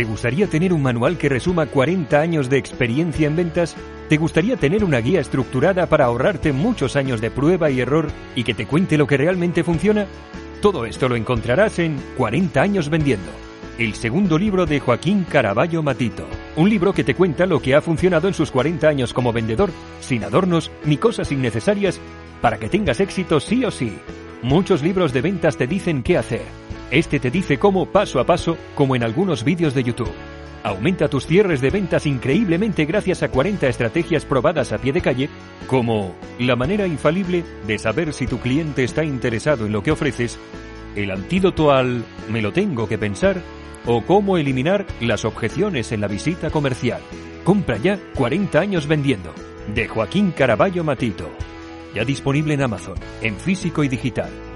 ¿Te gustaría tener un manual que resuma 40 años de experiencia en ventas? ¿Te gustaría tener una guía estructurada para ahorrarte muchos años de prueba y error y que te cuente lo que realmente funciona? Todo esto lo encontrarás en 40 años vendiendo, el segundo libro de Joaquín Caraballo Matito. Un libro que te cuenta lo que ha funcionado en sus 40 años como vendedor, sin adornos ni cosas innecesarias, para que tengas éxito sí o sí. Muchos libros de ventas te dicen qué hacer este te dice cómo paso a paso, como en algunos vídeos de YouTube. Aumenta tus cierres de ventas increíblemente gracias a 40 estrategias probadas a pie de calle, como la manera infalible de saber si tu cliente está interesado en lo que ofreces, el antídoto al me lo tengo que pensar o cómo eliminar las objeciones en la visita comercial. Compra ya 40 años vendiendo. De Joaquín Caraballo Matito. Ya disponible en Amazon, en físico y digital.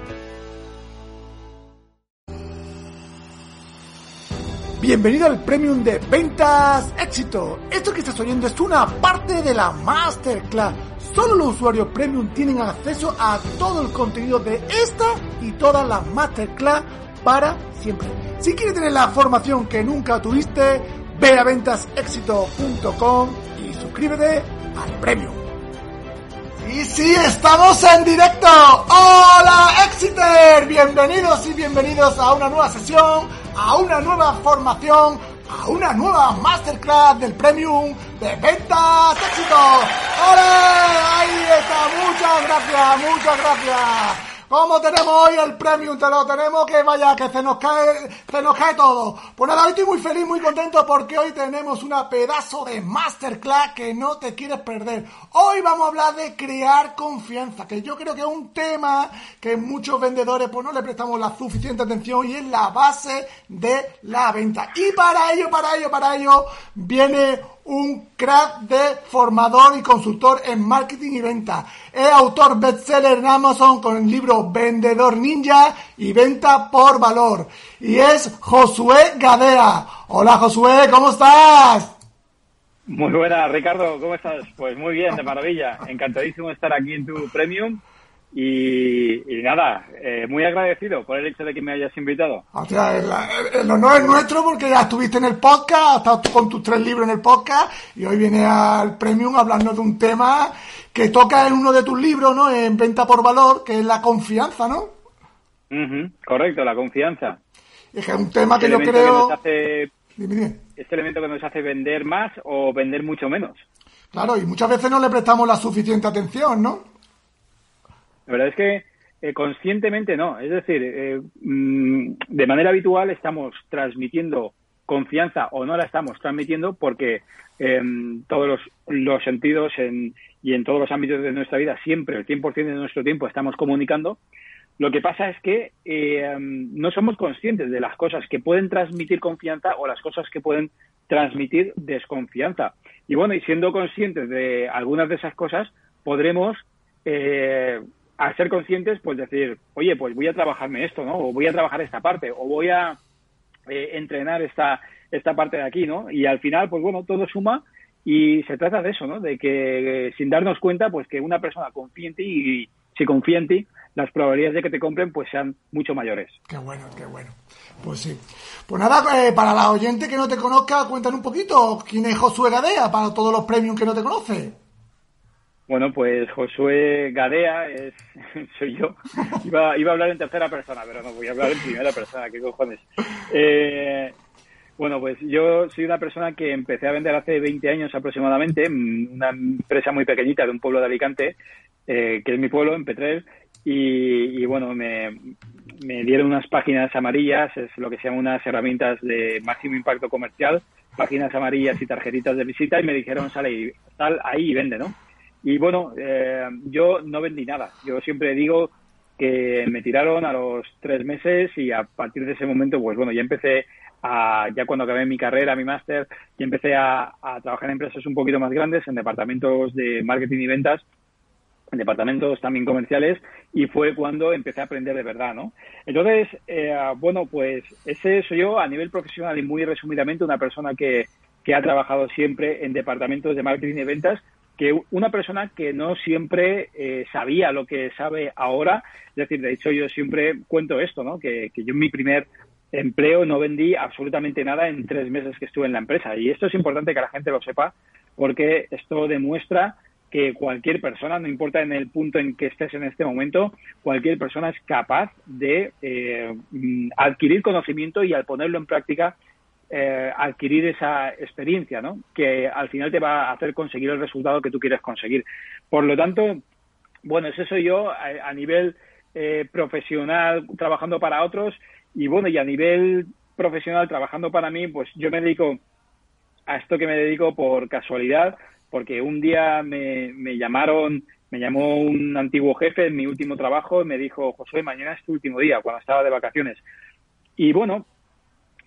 Bienvenido al Premium de Ventas Éxito. Esto que estás oyendo es una parte de la Masterclass. Solo los usuarios Premium tienen acceso a todo el contenido de esta y todas las Masterclass para siempre. Si quieres tener la formación que nunca tuviste, ve a ventasexito.com y suscríbete al Premium. Y sí, estamos en directo. Hola, Exiter. Bienvenidos y bienvenidos a una nueva sesión, a una nueva formación, a una nueva masterclass del Premium de Ventas Éxito. ¡Hola! Ahí está. Muchas gracias, muchas gracias. ¿Cómo tenemos hoy el premium? Te lo tenemos que vaya, que se nos cae, se nos cae todo. Pues nada, hoy estoy muy feliz, muy contento porque hoy tenemos una pedazo de masterclass que no te quieres perder. Hoy vamos a hablar de crear confianza, que yo creo que es un tema que muchos vendedores pues no le prestamos la suficiente atención y es la base de la venta. Y para ello, para ello, para ello, viene un crack de formador y consultor en marketing y venta. Es autor bestseller en Amazon con el libro Vendedor Ninja y Venta por Valor. Y es Josué Gadea. Hola Josué, ¿cómo estás? Muy buena, Ricardo, ¿cómo estás? Pues muy bien, de maravilla. Encantadísimo de estar aquí en tu Premium y, nada, eh, muy agradecido por el hecho de que me hayas invitado. O sea, el, honor es nuestro porque ya estuviste en el podcast, has estado con tus tres libros en el podcast y hoy viene al Premium hablando de un tema que toca en uno de tus libros, ¿no? En Venta por Valor, que es la confianza, ¿no? correcto, la confianza. Es que es un tema que yo creo... Este elemento que nos hace vender más o vender mucho menos. Claro, y muchas veces no le prestamos la suficiente atención, ¿no? La verdad es que eh, conscientemente no. Es decir, eh, mm, de manera habitual estamos transmitiendo confianza o no la estamos transmitiendo porque en todos los, sentidos y en todos los ámbitos de nuestra vida siempre el 100% de nuestro tiempo estamos comunicando. Lo que pasa es que eh, no somos conscientes de las cosas que pueden transmitir confianza o las cosas que pueden transmitir desconfianza. Y bueno, y siendo conscientes de algunas de esas cosas, podremos eh, a ser conscientes, pues decir, oye, pues voy a trabajarme esto, ¿no? O voy a trabajar esta parte, o voy a eh, entrenar esta, esta parte de aquí, ¿no? Y al final, pues bueno, todo suma y se trata de eso, ¿no? De que sin darnos cuenta, pues que una persona confíe en ti y si confía en ti, las probabilidades de que te compren pues sean mucho mayores. Qué bueno, qué bueno. Pues sí. Pues nada, eh, para la oyente que no te conozca, cuéntanos un poquito quién es Josué Gadea, para todos los premios que no te conoce. Bueno, pues Josué Gadea es, soy yo. Iba, iba a hablar en tercera persona, pero no, voy a hablar en primera persona, qué cojones. Eh, bueno, pues yo soy una persona que empecé a vender hace 20 años aproximadamente, una empresa muy pequeñita de un pueblo de Alicante, eh, que es mi pueblo, en Petrel, y, y bueno, me, me dieron unas páginas amarillas, es lo que se llama unas herramientas de máximo impacto comercial, páginas amarillas y tarjetitas de visita, y me dijeron, sale, sal ahí y vende, ¿no? Y bueno, eh, yo no vendí nada. Yo siempre digo que me tiraron a los tres meses y a partir de ese momento, pues bueno, ya empecé a, ya cuando acabé mi carrera, mi máster, ya empecé a, trabajar en empresas un poquito más grandes, en departamentos de marketing y ventas, en departamentos también comerciales, y fue cuando empecé a aprender de verdad, ¿no? Entonces, eh, bueno, pues ese soy yo a nivel profesional y muy resumidamente una persona que, que ha trabajado siempre en departamentos de marketing y ventas, que una persona que no siempre eh, sabía lo que sabe ahora, es decir, de hecho yo siempre cuento esto, ¿no? Que, yo en mi primer empleo, no vendí absolutamente nada en tres meses que estuve en la empresa. Y esto es importante que la gente lo sepa porque esto demuestra que cualquier persona, no importa en el punto en que estés en este momento, cualquier persona es capaz de eh, adquirir conocimiento y al ponerlo en práctica eh, adquirir esa experiencia, ¿no? Que al final te va a hacer conseguir el resultado que tú quieres conseguir. Por lo tanto, bueno, eso yo a, nivel eh, profesional trabajando para otros y bueno, y a nivel profesional trabajando para mí, pues yo me dedico a esto que me dedico por casualidad, porque un día me, me llamaron, me llamó un antiguo jefe en mi último trabajo y me dijo, José, mañana es tu último día, cuando estaba de vacaciones. Y bueno,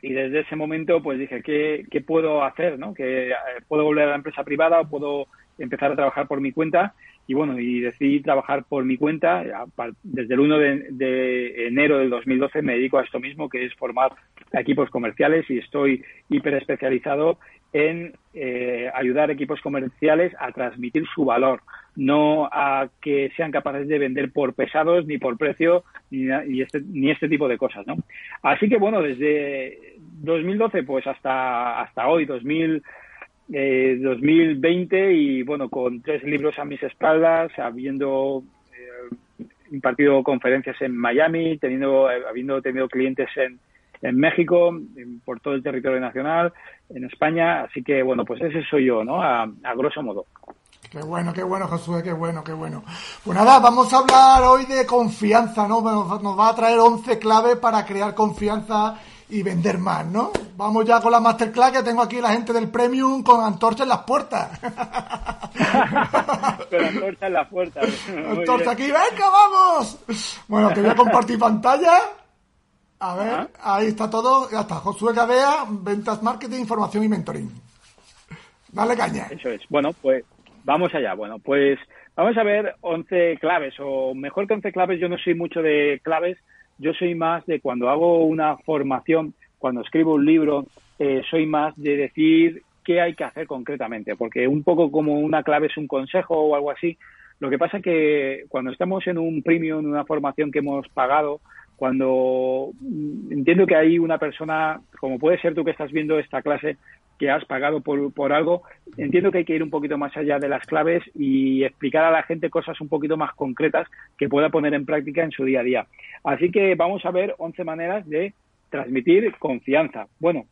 y desde ese momento pues dije, ¿qué, qué puedo hacer? ¿no? ¿Que, eh, ¿Puedo volver a la empresa privada o puedo empezar a trabajar por mi cuenta? y bueno, y decidí trabajar por mi cuenta. Desde el 1 de, enero del 2012 me dedico a esto mismo, que es formar equipos comerciales y estoy hiper especializado en eh, ayudar equipos comerciales a transmitir su valor, no a que sean capaces de vender por pesados ni por precio ni, este, ni este tipo de cosas, ¿no? Así que bueno, desde 2012 pues hasta hasta hoy 2000 2020 eh, y bueno, con tres libros a mis espaldas, habiendo eh, impartido conferencias en Miami, teniendo, eh, habiendo tenido clientes en, en México, por todo el territorio nacional, en España, así que bueno, pues ese soy yo, ¿no? A, a grosso modo. Qué bueno, qué bueno, Josué, qué bueno, qué bueno. Pues nada, vamos a hablar hoy de confianza, ¿no? Nos va a traer 11 claves para crear confianza y vender más, ¿no? Vamos ya con la masterclass que tengo aquí la gente del Premium con antorcha en las puertas. con antorcha en las puertas. Antorcha aquí, venga, vamos. Bueno, te voy a compartir pantalla. A ver, ahí está todo. Ya está. Josué Gadea, ventas, marketing, información y mentoring. Dale caña. Eso es. Bueno, pues vamos allá. Bueno, pues vamos a ver 11 claves, o mejor que 11 claves, yo no soy mucho de claves, yo soy más de cuando hago una formación, cuando escribo un libro, eh, soy más de decir qué hay que hacer concretamente, porque un poco como una clave es un consejo o algo así. Lo que pasa es que cuando estamos en un premium, en una formación que hemos pagado, cuando mm, entiendo que hay una persona, como puede ser tú que estás viendo esta clase, que has pagado por, por algo, entiendo que hay que ir un poquito más allá de las claves y explicar a la gente cosas un poquito más concretas que pueda poner en práctica en su día a día. Así que vamos a ver 11 maneras de transmitir confianza. Bueno,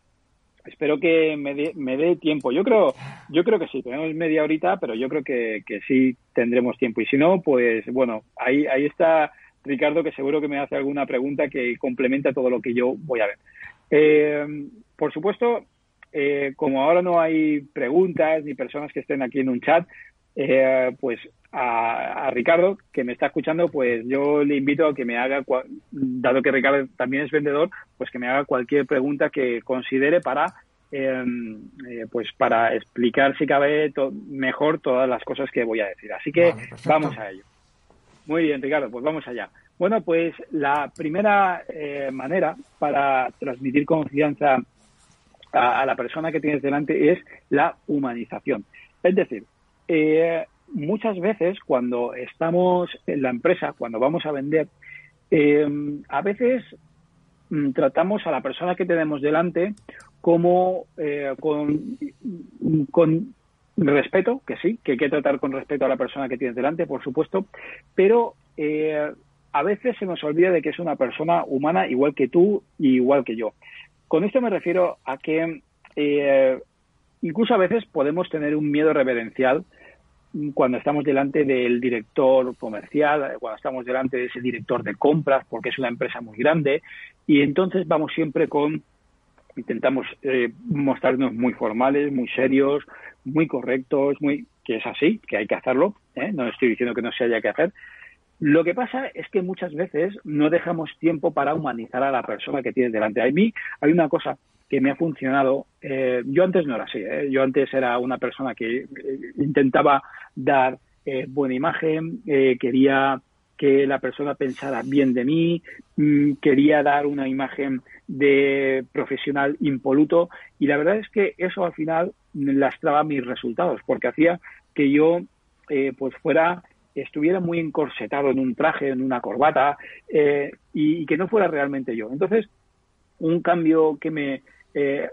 espero que me dé, me dé tiempo. Yo creo, yo creo que sí, tenemos media horita, pero yo creo que, que sí tendremos tiempo. Y si no, pues bueno, ahí, ahí está Ricardo, que seguro que me hace alguna pregunta que complementa todo lo que yo voy a ver. Eh, por supuesto, eh, como ahora no hay preguntas ni personas que estén aquí en un chat, eh, pues a, Ricardo, que me está escuchando, pues yo le invito a que me haga, dado que Ricardo también es vendedor, pues que me haga cualquier pregunta que considere para em, eh, pues para explicar si cabe mejor todas las cosas que voy a decir. Así que vamos a ello. Muy bien, Ricardo, pues vamos allá. Bueno, pues la primera manera para transmitir confianza a, la persona que tienes delante es la humanización. Es decir, eh, muchas veces cuando estamos en la empresa, cuando vamos a vender, eh, a veces mm, tratamos a la persona que tenemos delante como eh, con, con respeto, que sí, que hay que tratar con respeto a la persona que tienes delante, por supuesto, pero a veces se nos olvida de que es una persona humana igual que tú y igual que yo. Con esto me refiero a que eh, incluso a veces podemos tener un miedo reverencial cuando estamos delante del director comercial, cuando estamos delante de ese director de compras, porque es una empresa muy grande, y entonces vamos siempre con, intentamos eh, mostrarnos muy formales, muy serios, muy correctos, muy que es así, que hay que hacerlo, ¿eh? no estoy diciendo que no se haya que hacer, lo que pasa es que muchas veces no dejamos tiempo para humanizar a la persona que tienes delante. A mí hay una cosa que me ha funcionado. Eh, yo antes no era así. ¿eh? Yo antes era una persona que eh, intentaba dar buena imagen, quería que la persona pensara bien de mí, mm, quería dar una imagen de profesional impoluto y la verdad es que eso al final lastraba mis resultados porque hacía que yo pues fuera estuviera muy encorsetado en un traje, en una corbata, eh, y, que no fuera realmente yo. Entonces, un cambio que me... Eh,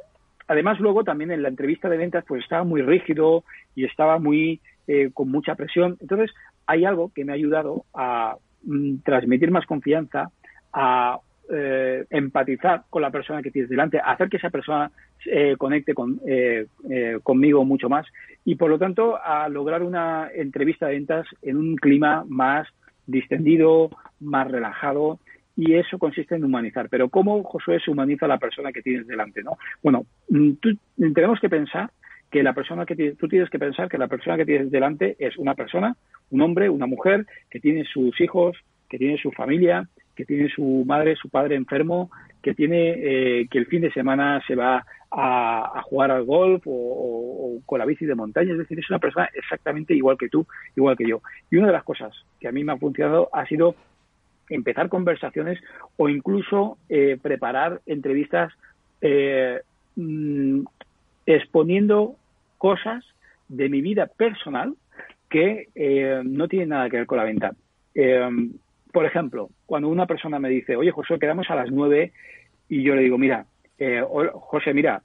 además, luego también en la entrevista de ventas pues estaba muy rígido y estaba muy eh, con mucha presión. Entonces, hay algo que me ha ayudado a mm, transmitir más confianza, a eh, empatizar con la persona que tienes delante, hacer que esa persona eh, conecte con, eh, conmigo mucho más y por lo tanto a lograr una entrevista de ventas en un clima más distendido, más relajado y eso consiste en humanizar. Pero ¿cómo Josué se humaniza a la persona que tienes delante? ¿no? Bueno, mm, tenemos que pensar que la persona que tú tienes que pensar que la persona que tienes delante es una persona, un hombre, una mujer que tiene sus hijos, que tiene su familia, que tiene su madre, su padre enfermo, que tiene eh, que el fin de semana se va a, jugar al golf o, con la bici de montaña. Es decir, es una persona exactamente igual que tú, igual que yo. Y una de las cosas que a mí me ha funcionado ha sido empezar conversaciones o incluso eh, preparar entrevistas eh, mm, exponiendo cosas de mi vida personal que no tienen nada que ver con la venta por ejemplo, cuando una persona me dice, oye, José, quedamos a las nueve, y yo le digo, mira, eh, José, mira,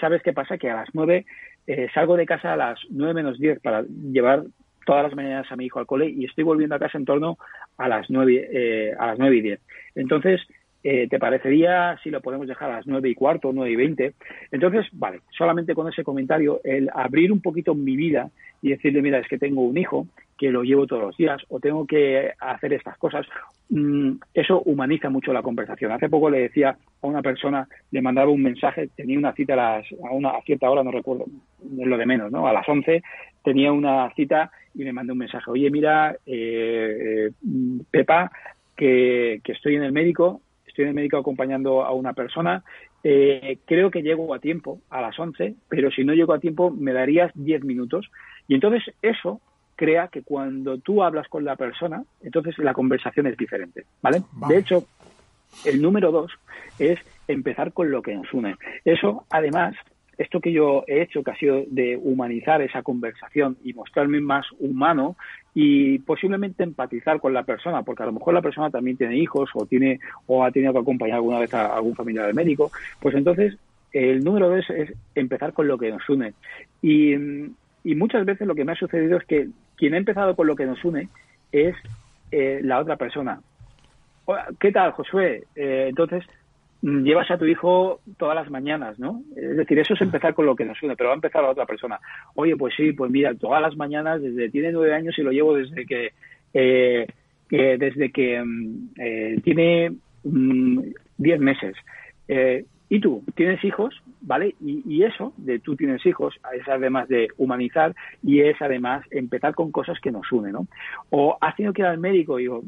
¿sabes qué pasa? Que a las nueve eh, salgo de casa a las nueve menos diez para llevar todas las mañanas a mi hijo al cole y estoy volviendo a casa en torno a las nueve, eh, a las nueve y diez. Entonces, eh, ¿te parecería si lo podemos dejar a las nueve y cuarto, nueve y veinte? Entonces, vale, solamente con ese comentario, el abrir un poquito mi vida y decirle, mira, es que tengo un hijo que lo llevo todos los días o tengo que hacer estas cosas, mm, eso humaniza mucho la conversación. Hace poco le decía a una persona, le mandaba un mensaje, tenía una cita a, las, a una a cierta hora, no recuerdo, es lo de menos, ¿no? A las once tenía una cita y me mandó un mensaje, oye, mira, eh, eh, Pepa, que estoy en el médico, estoy en el médico acompañando a una persona, eh, creo que llego a tiempo, a las 11, pero si no llego a tiempo me darías 10 minutos. Y entonces eso crea que cuando tú hablas con la persona, entonces la conversación es diferente, ¿vale? De hecho, el número dos es empezar con lo que nos une. Eso, además, esto que yo he hecho, que ha sido de humanizar esa conversación y mostrarme más humano y posiblemente empatizar con la persona, porque a lo mejor la persona también tiene hijos o tiene o ha tenido que acompañar alguna vez a algún familiar del médico, pues entonces el número dos es empezar con lo que nos une. Y, muchas veces lo que me ha sucedido es que quien ha empezado con lo que nos une es eh, la otra persona. ¿Qué tal, Josué? Eh, entonces, llevas a tu hijo todas las mañanas, ¿no? Es decir, eso es empezar con lo que nos une, pero va a empezar la otra persona. Oye, pues sí, pues mira, todas las mañanas, desde tiene nueve años y lo llevo desde que, eh, desde que mm, eh, tiene mm, diez meses. Eh, y tú tienes hijos, ¿vale? Y, y, eso de tú tienes hijos es además de humanizar y es además empezar con cosas que nos unen, ¿no? O has tenido que ir al médico y digo,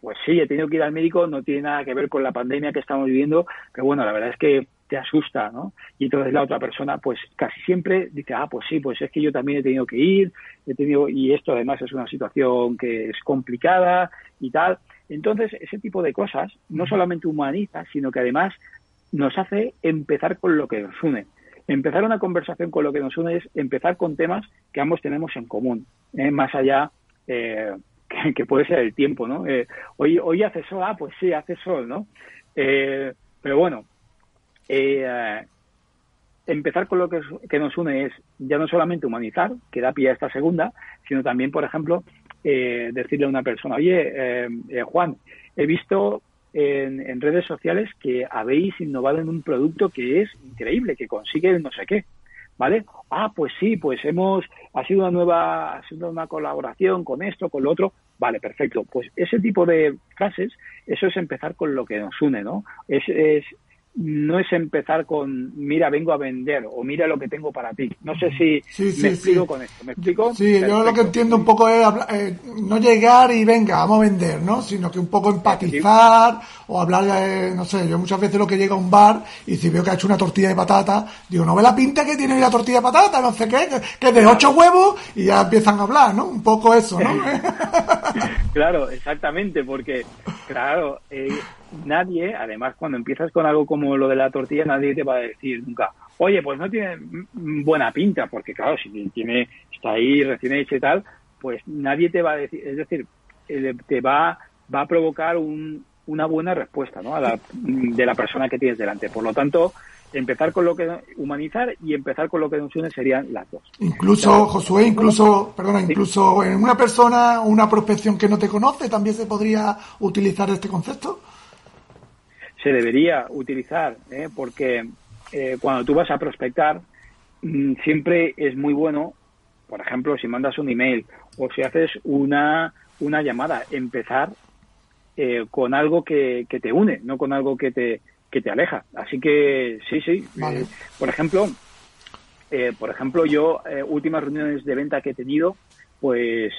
pues sí, he tenido que ir al médico, no tiene nada que ver con la pandemia que estamos viviendo, pero bueno, la verdad es que te asusta, ¿no? Y entonces la otra persona, pues casi siempre dice, ah, pues sí, pues es que yo también he tenido que ir, he tenido, y esto además es una situación que es complicada y tal. Entonces, ese tipo de cosas no solamente humaniza, sino que además nos hace empezar con lo que nos une. Empezar una conversación con lo que nos une es empezar con temas que ambos tenemos en común, ¿eh? más allá eh, que, puede ser el tiempo, ¿no? Eh, hoy, hoy hace sol, ah, pues sí, hace sol, ¿no? Eh, pero bueno, eh, empezar con lo que, nos une es ya no solamente humanizar, que da pie a esta segunda, sino también, por ejemplo, decirle a una persona, oye, Juan, he visto en, en, redes sociales que habéis innovado en un producto que es increíble, que consigue no sé qué. ¿Vale? Ah, pues sí, pues hemos, ha sido una nueva, ha sido una colaboración con esto, con lo otro, vale, perfecto. Pues ese tipo de frases, eso es empezar con lo que nos une, ¿no? Es, es no es empezar con mira vengo a vender o mira lo que tengo para ti no sé si me explico con esto me explico sí yo lo que entiendo un poco es eh, no llegar y venga vamos a vender no sino que un poco empatizar o hablar de, no sé yo muchas veces lo que llega a un bar y si veo que ha hecho una tortilla de patata digo no ve la pinta que tiene la tortilla de patata no sé qué que, es de ocho huevos y ya empiezan a hablar no un poco eso no claro exactamente porque claro eh, nadie, además cuando empiezas con algo como lo de la tortilla, nadie te va a decir nunca, oye, pues no tiene buena pinta, porque claro, si tiene, está ahí recién hecho y tal, pues nadie te va a decir, es decir, eh, te va, va a provocar un, una buena respuesta ¿no? a la, de la persona que tienes delante. Por lo tanto, empezar con lo que humanizar y empezar con lo que nos une serían las dos. Incluso, Josué, incluso, perdona, incluso en una persona, una prospección que no te conoce, también se podría utilizar este concepto. Se debería utilizar, ¿eh? porque eh, cuando tú vas a prospectar, mm, siempre es muy bueno, por ejemplo, si mandas un email o si haces una, una llamada, empezar eh, con algo que, que te une, no con algo que te, que te aleja. Así que sí, sí. Eh, por ejemplo, eh, por ejemplo, yo últimas reuniones de venta que he tenido, pues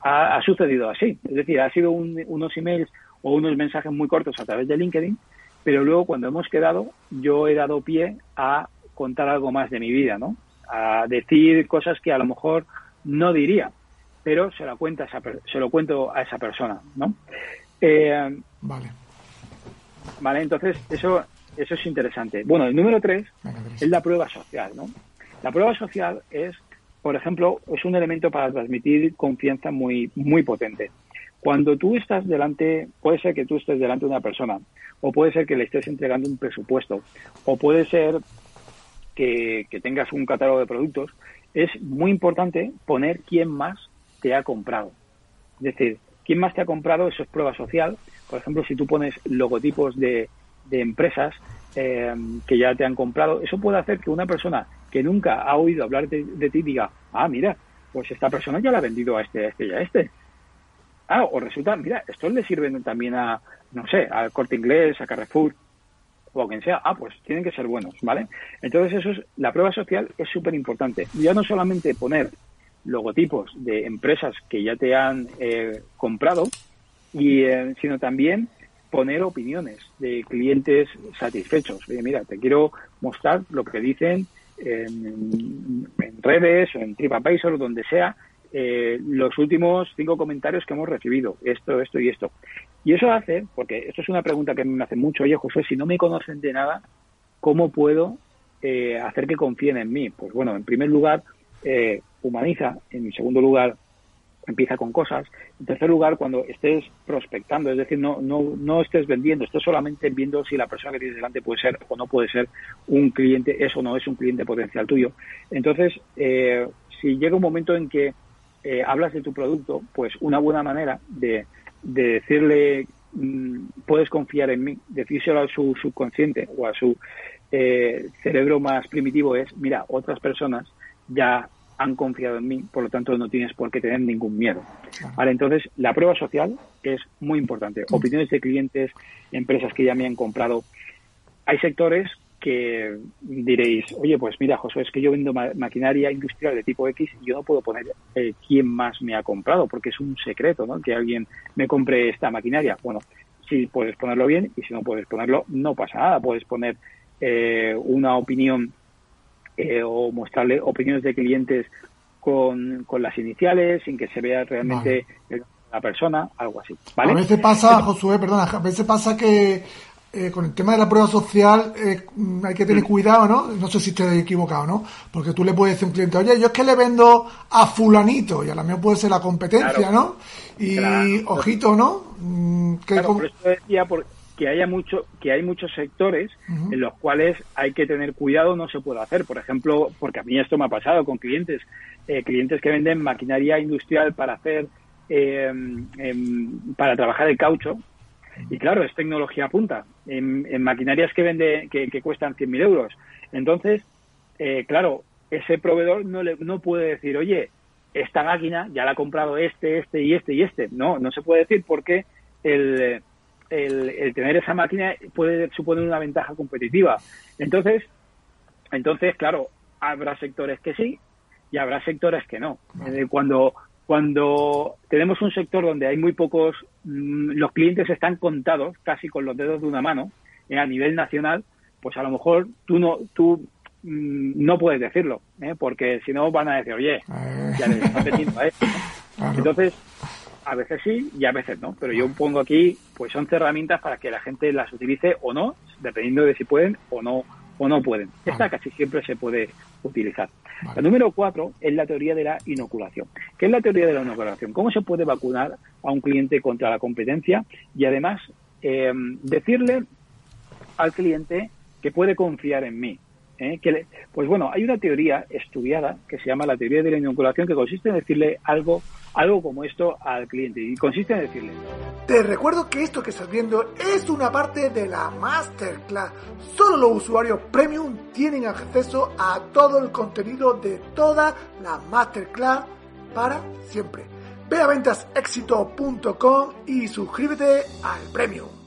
ha, sucedido así. Es decir, ha sido unos emails o unos mensajes muy cortos a través de LinkedIn, pero luego cuando hemos quedado, yo he dado pie a contar algo más de mi vida, ¿no? A decir cosas que a lo mejor no diría, pero se lo, cuenta se lo cuento a esa persona, ¿no? vale. ¿Vale? Entonces, eso, eso es interesante. Bueno, el número tres es la prueba social, ¿no? La prueba social es, por ejemplo, es un elemento para transmitir confianza muy, muy potente. Cuando tú estás delante, puede ser que tú estés delante de una persona, o puede ser que le estés entregando un presupuesto, o puede ser que, tengas un catálogo de productos, es muy importante poner quién más te ha comprado. Es decir, quién más te ha comprado, eso es prueba social, por ejemplo, si tú pones logotipos de, empresas eh, que ya te han comprado, eso puede hacer que una persona que nunca ha oído hablar de, ti diga, ah, mira, pues esta persona ya la ha vendido a este, a este y a este. Ah, o resulta, mira, estos le sirven también a, no sé, al Corte Inglés, a Carrefour, o a quien sea, ah, pues tienen que ser buenos, ¿vale? Entonces eso es, la prueba social es súper importante. Ya no solamente poner logotipos de empresas que ya te han eh, comprado, y eh, sino también poner opiniones de clientes satisfechos. Oye, mira, te quiero mostrar lo que dicen en, redes o en TripAdvisor o donde sea eh, los últimos cinco comentarios que hemos recibido, esto, esto y esto. Y eso hace, porque esto es una pregunta que me hace mucho, oye José, si no me conocen de nada, ¿cómo puedo eh, hacer que confíen en mí? Pues bueno, en primer lugar, humaniza, en segundo lugar, empieza con cosas. En tercer lugar, cuando estés prospectando, es decir, no, no, no estés vendiendo, estés solamente viendo si la persona que tienes delante puede ser o no puede ser un cliente, eso no es un cliente potencial tuyo. Entonces, eh, si llega un momento en que eh, hablas de tu producto, pues una buena manera de, de decirle, mm, puedes confiar en mí, decírselo a su subconsciente o a su eh, cerebro más primitivo es, mira, otras personas ya han confiado en mí, por lo tanto no tienes por qué tener ningún miedo. Vale, entonces la prueba social es muy importante. Opiniones de clientes, empresas que ya me han comprado. Hay sectores que diréis, oye, pues mira, José, es que yo vendo maquinaria industrial de tipo X y yo no puedo poner eh, quién más me ha comprado, porque es un secreto, ¿no? Que alguien me compre esta maquinaria. Bueno, si puedes ponerlo bien y si no puedes ponerlo, no pasa nada. Puedes poner eh, una opinión eh, o mostrarle opiniones de clientes con, con, las iniciales, sin que se vea realmente la persona, algo así. ¿vale? A veces pasa, Josué, perdona, a veces pasa que eh, con el tema de la prueba social eh, hay que tener mm. cuidado, ¿no? No sé si estoy equivocado, ¿no? Porque tú le puedes decir a un cliente, oye, yo es que le vendo a fulanito y a la mía puede ser la competencia, ¿no? Y ojito, ¿no? Mm, claro, por eso decía, que haya mucho que hay muchos sectores en los cuales hay que tener cuidado no se puede hacer por ejemplo porque a mí esto me ha pasado con clientes eh, clientes que venden maquinaria industrial para hacer eh, em, para trabajar el caucho y claro es tecnología punta en, maquinarias que vende que, que cuestan 100.000 euros entonces eh, claro ese proveedor no le no puede decir oye esta máquina ya la ha comprado este este y este y este no no se puede decir porque el el, tener esa máquina puede suponer una ventaja competitiva. Entonces, entonces, claro, habrá sectores que sí y habrá sectores que no. Eh, cuando cuando tenemos un sector donde hay muy pocos, mm, los clientes están contados casi con los dedos de una mano eh, a nivel nacional, pues a lo mejor tú no tú mm, no puedes decirlo, ¿eh? porque si no van a decir, oye, ya le estás a esto. Entonces, a veces sí y a veces no, pero yo pongo aquí pues 11 herramientas para que la gente las utilice o no, dependiendo de si pueden o no o no pueden. Esta casi siempre se puede utilizar. La número cuatro es la teoría de la inoculación. ¿Qué es la teoría de la inoculación? ¿Cómo se puede vacunar a un cliente contra la competencia y además eh, decirle al cliente que puede confiar en mí. ¿eh? Que pues bueno, hay una teoría estudiada que se llama la teoría de la inoculación que consiste en decirle algo, algo como esto al cliente y consiste en decirle. Te recuerdo que esto que estás viendo es una parte de la masterclass. Solo los usuarios premium tienen acceso a todo el contenido de toda la masterclass para siempre. Ve a ventasexito.com y suscríbete al premium.